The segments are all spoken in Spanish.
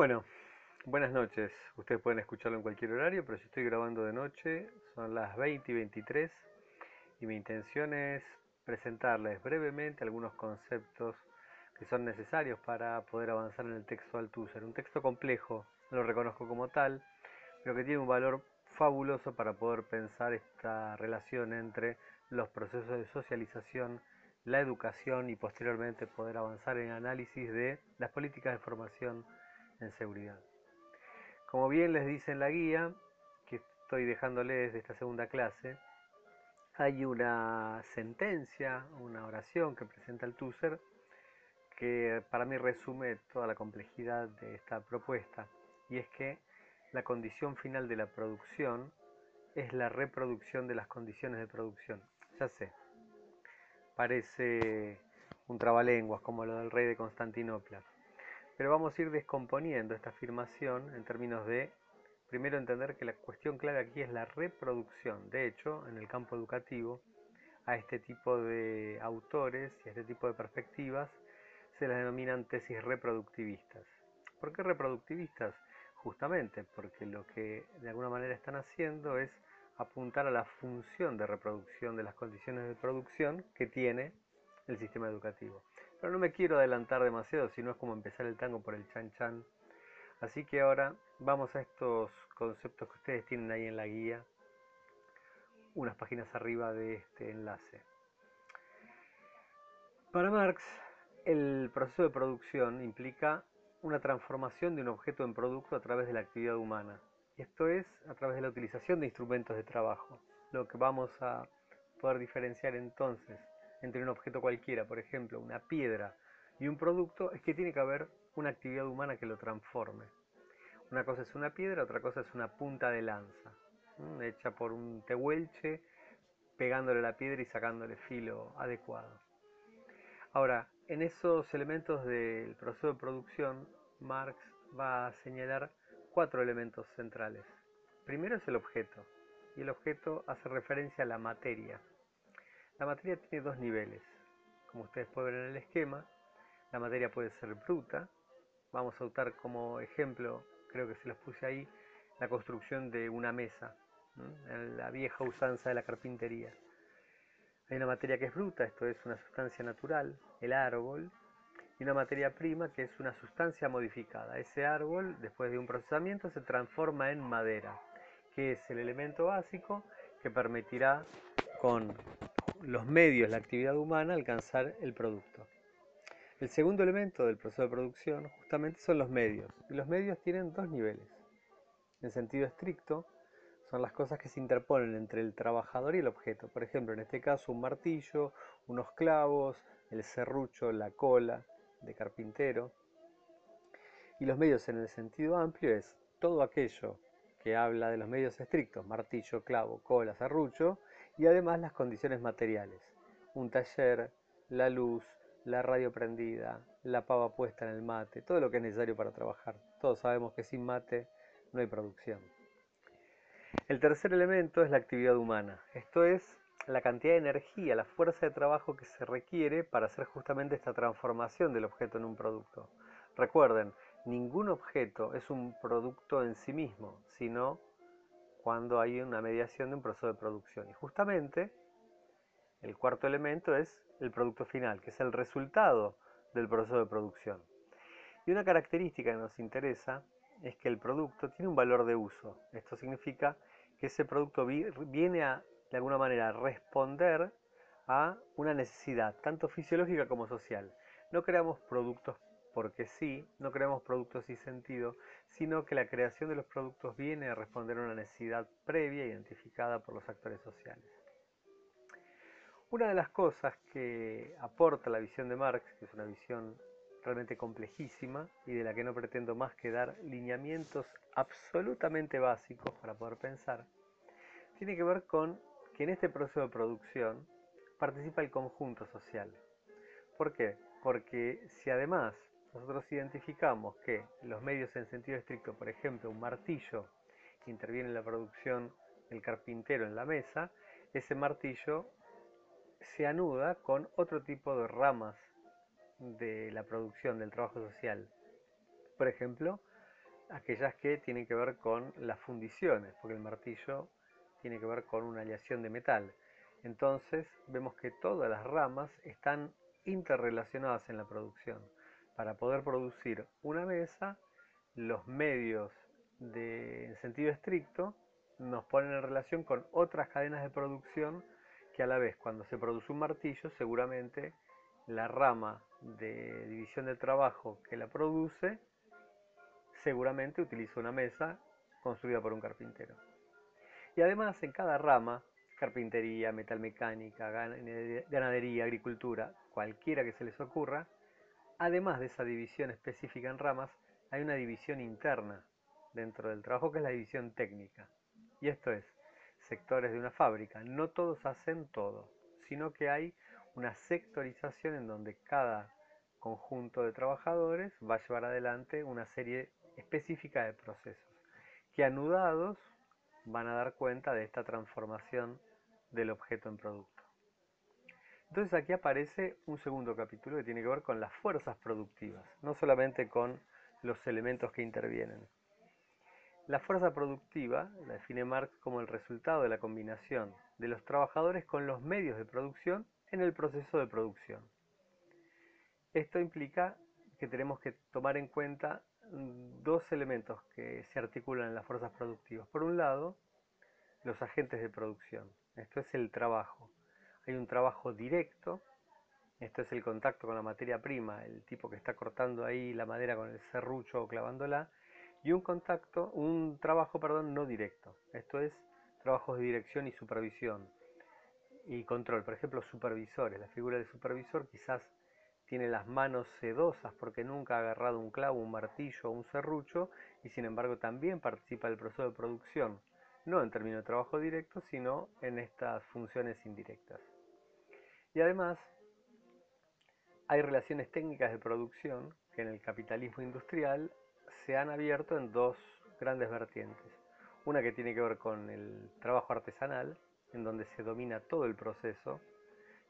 Bueno, buenas noches. Ustedes pueden escucharlo en cualquier horario, pero yo estoy grabando de noche, son las 20 y 23 y mi intención es presentarles brevemente algunos conceptos que son necesarios para poder avanzar en el texto Althusser. Un texto complejo, lo reconozco como tal, pero que tiene un valor fabuloso para poder pensar esta relación entre los procesos de socialización, la educación y posteriormente poder avanzar en análisis de las políticas de formación en seguridad. Como bien les dice en la guía, que estoy dejándoles de esta segunda clase, hay una sentencia, una oración que presenta el Tusser que para mí resume toda la complejidad de esta propuesta, y es que la condición final de la producción es la reproducción de las condiciones de producción. Ya sé, parece un trabalenguas como lo del rey de Constantinopla, pero vamos a ir descomponiendo esta afirmación en términos de, primero entender que la cuestión clave aquí es la reproducción. De hecho, en el campo educativo, a este tipo de autores y a este tipo de perspectivas se las denominan tesis reproductivistas. ¿Por qué reproductivistas? Justamente porque lo que de alguna manera están haciendo es apuntar a la función de reproducción de las condiciones de producción que tiene el sistema educativo. Pero no me quiero adelantar demasiado, sino es como empezar el tango por el chan chan. Así que ahora vamos a estos conceptos que ustedes tienen ahí en la guía, unas páginas arriba de este enlace. Para Marx, el proceso de producción implica una transformación de un objeto en producto a través de la actividad humana. Y esto es a través de la utilización de instrumentos de trabajo. Lo que vamos a poder diferenciar entonces entre un objeto cualquiera, por ejemplo, una piedra, y un producto, es que tiene que haber una actividad humana que lo transforme. Una cosa es una piedra, otra cosa es una punta de lanza, hecha por un tehuelche, pegándole la piedra y sacándole filo adecuado. Ahora, en esos elementos del proceso de producción, Marx va a señalar cuatro elementos centrales. Primero es el objeto, y el objeto hace referencia a la materia. La materia tiene dos niveles. Como ustedes pueden ver en el esquema, la materia puede ser bruta. Vamos a usar como ejemplo, creo que se los puse ahí, la construcción de una mesa, la vieja usanza de la carpintería. Hay una materia que es bruta, esto es una sustancia natural, el árbol, y una materia prima que es una sustancia modificada. Ese árbol, después de un procesamiento, se transforma en madera, que es el elemento básico que permitirá con los medios, la actividad humana, alcanzar el producto. El segundo elemento del proceso de producción justamente son los medios. Y los medios tienen dos niveles. En sentido estricto, son las cosas que se interponen entre el trabajador y el objeto. Por ejemplo, en este caso, un martillo, unos clavos, el serrucho, la cola de carpintero. Y los medios en el sentido amplio es todo aquello que habla de los medios estrictos, martillo, clavo, cola, serrucho, y además las condiciones materiales. Un taller, la luz, la radio prendida, la pava puesta en el mate, todo lo que es necesario para trabajar. Todos sabemos que sin mate no hay producción. El tercer elemento es la actividad humana. Esto es la cantidad de energía, la fuerza de trabajo que se requiere para hacer justamente esta transformación del objeto en un producto. Recuerden, ningún objeto es un producto en sí mismo, sino cuando hay una mediación de un proceso de producción. Y justamente el cuarto elemento es el producto final, que es el resultado del proceso de producción. Y una característica que nos interesa es que el producto tiene un valor de uso. Esto significa que ese producto viene a, de alguna manera, responder a una necesidad, tanto fisiológica como social. No creamos productos porque sí, no creamos productos sin sentido, sino que la creación de los productos viene a responder a una necesidad previa identificada por los actores sociales. Una de las cosas que aporta la visión de Marx, que es una visión realmente complejísima y de la que no pretendo más que dar lineamientos absolutamente básicos para poder pensar, tiene que ver con que en este proceso de producción participa el conjunto social. ¿Por qué? Porque si además nosotros identificamos que los medios en sentido estricto, por ejemplo, un martillo que interviene en la producción del carpintero en la mesa, ese martillo se anuda con otro tipo de ramas de la producción del trabajo social. Por ejemplo, aquellas que tienen que ver con las fundiciones, porque el martillo tiene que ver con una aleación de metal. Entonces vemos que todas las ramas están interrelacionadas en la producción. Para poder producir una mesa, los medios de, en sentido estricto nos ponen en relación con otras cadenas de producción que a la vez cuando se produce un martillo seguramente la rama de división del trabajo que la produce seguramente utiliza una mesa construida por un carpintero. Y además en cada rama, carpintería, metalmecánica, ganadería, agricultura, cualquiera que se les ocurra, además de esa división específica en ramas, hay una división interna dentro del trabajo que es la división técnica. Y esto es, sectores de una fábrica, no todos hacen todo, sino que hay una sectorización en donde cada conjunto de trabajadores va a llevar adelante una serie específica de procesos que anudados van a dar cuenta de esta transformación del objeto en producto. Entonces aquí aparece un segundo capítulo que tiene que ver con las fuerzas productivas, no solamente con los elementos que intervienen. La fuerza productiva la define Marx como el resultado de la combinación de los trabajadores con los medios de producción en el proceso de producción. Esto implica que tenemos que tomar en cuenta mm, dos elementos que se articulan en las fuerzas productivas. Por un lado, los agentes de producción. Esto es el trabajo. Hay un trabajo directo, esto es el contacto con la materia prima, el tipo que está cortando ahí la madera con el serrucho o clavándola, y un contacto, un trabajo, perdón, no directo. Esto es trabajos de dirección y supervisión y control. Por ejemplo, supervisores. La figura de supervisor quizás tiene las manos sedosas porque nunca ha agarrado un clavo, un martillo o un serrucho y sin embargo también participa del proceso de producción no en términos de trabajo directo, sino en estas funciones indirectas. Y además, hay relaciones técnicas de producción que en el capitalismo industrial se han abierto en dos grandes vertientes. Una que tiene que ver con el trabajo artesanal, en donde se domina todo el proceso,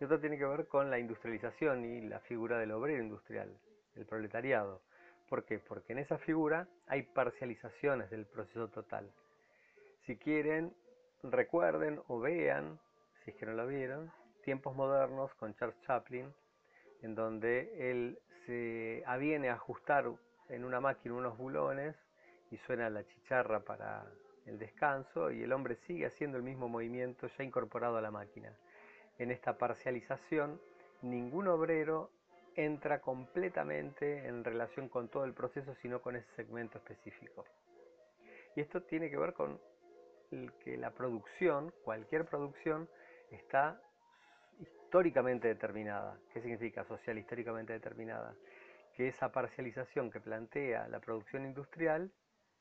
y otra tiene que ver con la industrialización y la figura del obrero industrial, el proletariado. ¿Por qué? Porque en esa figura hay parcializaciones del proceso total. Si quieren, recuerden o vean, si es que no lo vieron, Tiempos Modernos con Charles Chaplin, en donde él se aviene a ajustar en una máquina unos bulones y suena la chicharra para el descanso y el hombre sigue haciendo el mismo movimiento ya incorporado a la máquina. En esta parcialización, ningún obrero entra completamente en relación con todo el proceso, sino con ese segmento específico. Y esto tiene que ver con que la producción, cualquier producción, está históricamente determinada. ¿Qué significa social históricamente determinada? Que esa parcialización que plantea la producción industrial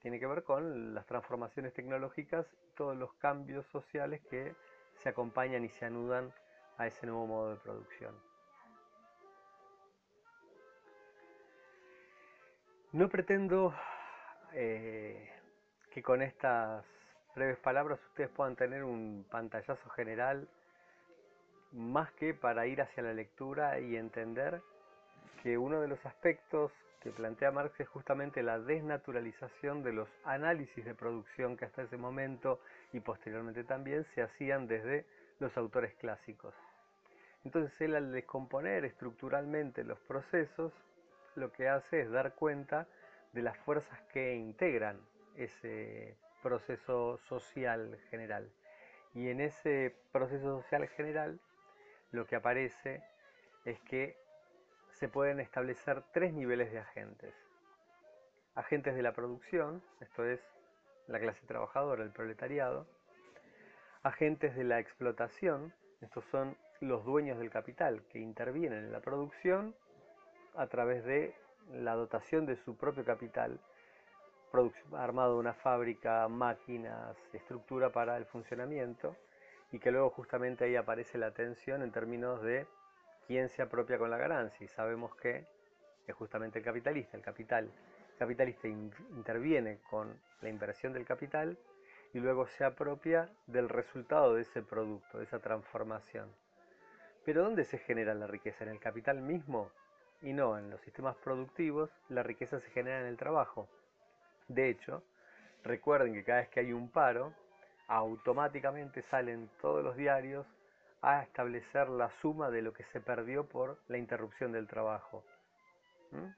tiene que ver con las transformaciones tecnológicas y todos los cambios sociales que se acompañan y se anudan a ese nuevo modo de producción. No pretendo eh, que con estas breves palabras ustedes puedan tener un pantallazo general más que para ir hacia la lectura y entender que uno de los aspectos que plantea Marx es justamente la desnaturalización de los análisis de producción que hasta ese momento y posteriormente también se hacían desde los autores clásicos. Entonces él al descomponer estructuralmente los procesos, lo que hace es dar cuenta de las fuerzas que integran ese proceso social general. Y en ese proceso social general lo que aparece es que se pueden establecer tres niveles de agentes. Agentes de la producción, esto es la clase trabajadora, el proletariado. Agentes de la explotación, estos son los dueños del capital que intervienen en la producción a través de la dotación de su propio capital armado una fábrica, máquinas, estructura para el funcionamiento y que luego justamente ahí aparece la tensión en términos de quién se apropia con la ganancia y sabemos que es justamente el capitalista, el capital capitalista interviene con la inversión del capital y luego se apropia del resultado de ese producto, de esa transformación. Pero ¿dónde se genera la riqueza? ¿En el capital mismo? Y no, en los sistemas productivos la riqueza se genera en el trabajo De hecho, recuerden que cada vez que hay un paro, automáticamente salen todos los diarios a establecer la suma de lo que se perdió por la interrupción del trabajo. ¿Mm?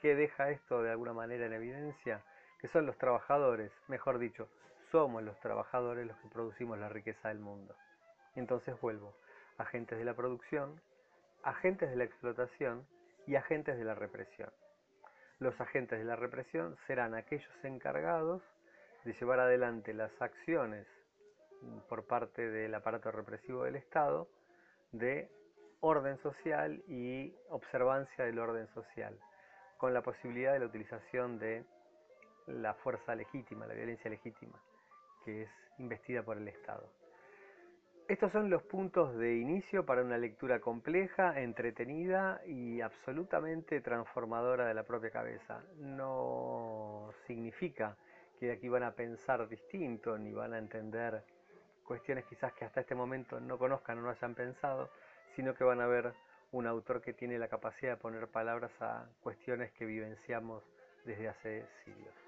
¿Qué deja esto de alguna manera en evidencia? Que son los trabajadores, mejor dicho, somos los trabajadores los que producimos la riqueza del mundo. Entonces vuelvo, agentes de la producción, agentes de la explotación y agentes de la represión. Los agentes de la represión serán aquellos encargados de llevar adelante las acciones por parte del aparato represivo del Estado de orden social y observancia del orden social, con la posibilidad de la utilización de la fuerza legítima, la violencia legítima, que es investida por el Estado. Estos son los puntos de inicio para una lectura compleja, entretenida y absolutamente transformadora de la propia cabeza. No significa que aquí van a pensar distinto ni van a entender cuestiones quizás que hasta este momento no conozcan o no hayan pensado, sino que van a ver un autor que tiene la capacidad de poner palabras a cuestiones que vivenciamos desde hace siglos.